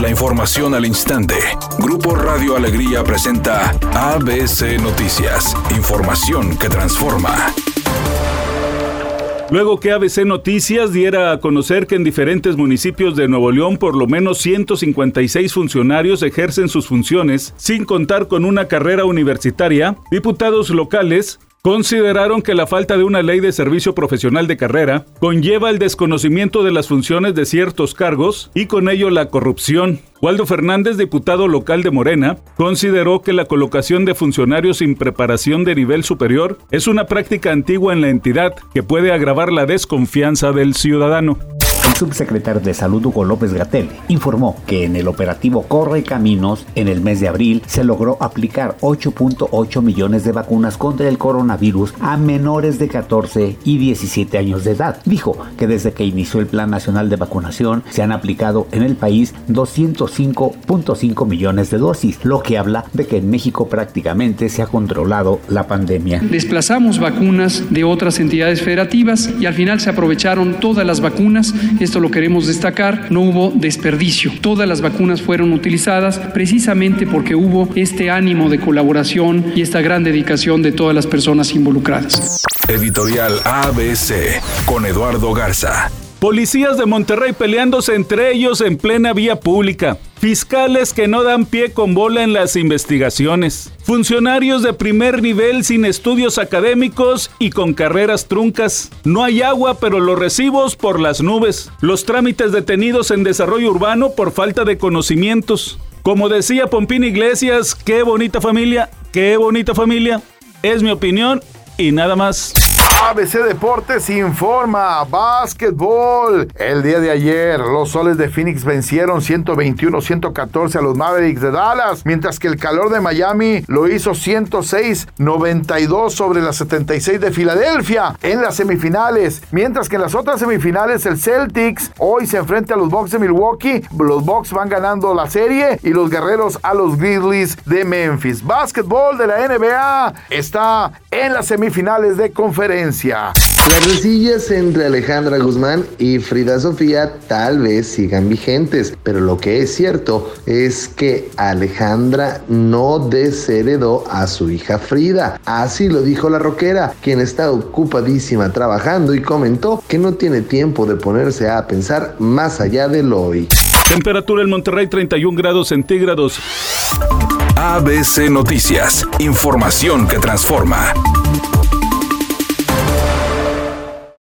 La información al instante. Grupo Radio Alegría presenta ABC Noticias. Información que transforma. Luego que ABC Noticias diera a conocer que en diferentes municipios de Nuevo León por lo menos 156 funcionarios ejercen sus funciones sin contar con una carrera universitaria, diputados locales consideraron que la falta de una ley de servicio profesional de carrera conlleva el desconocimiento de las funciones de ciertos cargos y con ello la corrupción. Waldo Fernández, diputado local de Morena, consideró que la colocación de funcionarios sin preparación de nivel superior es una práctica antigua en la entidad que puede agravar la desconfianza del ciudadano. El subsecretario de Salud Hugo López Gatel informó que en el operativo Corre Caminos, en el mes de abril, se logró aplicar 8.8 millones de vacunas contra el coronavirus a menores de 14 y 17 años de edad. Dijo que desde que inició el Plan Nacional de Vacunación se han aplicado en el país 205.5 millones de dosis, lo que habla de que en México prácticamente se ha controlado la pandemia. Desplazamos vacunas de otras entidades federativas y al final se aprovecharon todas las vacunas esto lo queremos destacar, no hubo desperdicio. Todas las vacunas fueron utilizadas precisamente porque hubo este ánimo de colaboración y esta gran dedicación de todas las personas involucradas. Editorial ABC con Eduardo Garza. Policías de Monterrey peleándose entre ellos en plena vía pública. Fiscales que no dan pie con bola en las investigaciones. Funcionarios de primer nivel sin estudios académicos y con carreras truncas. No hay agua, pero los recibos por las nubes. Los trámites detenidos en desarrollo urbano por falta de conocimientos. Como decía Pompín Iglesias, qué bonita familia, qué bonita familia. Es mi opinión y nada más. ABC Deportes informa, básquetbol. El día de ayer, los soles de Phoenix vencieron 121-114 a los Mavericks de Dallas, mientras que el calor de Miami lo hizo 106-92 sobre las 76 de Filadelfia en las semifinales, mientras que en las otras semifinales el Celtics hoy se enfrenta a los Bucks de Milwaukee, los Bucks van ganando la serie y los Guerreros a los Grizzlies de Memphis. Básquetbol de la NBA está en las semifinales de conferencia. Las resillas entre Alejandra Guzmán y Frida Sofía tal vez sigan vigentes, pero lo que es cierto es que Alejandra no desheredó a su hija Frida. Así lo dijo la roquera, quien está ocupadísima trabajando y comentó que no tiene tiempo de ponerse a pensar más allá del hoy. Temperatura en Monterrey 31 grados centígrados. ABC Noticias, información que transforma.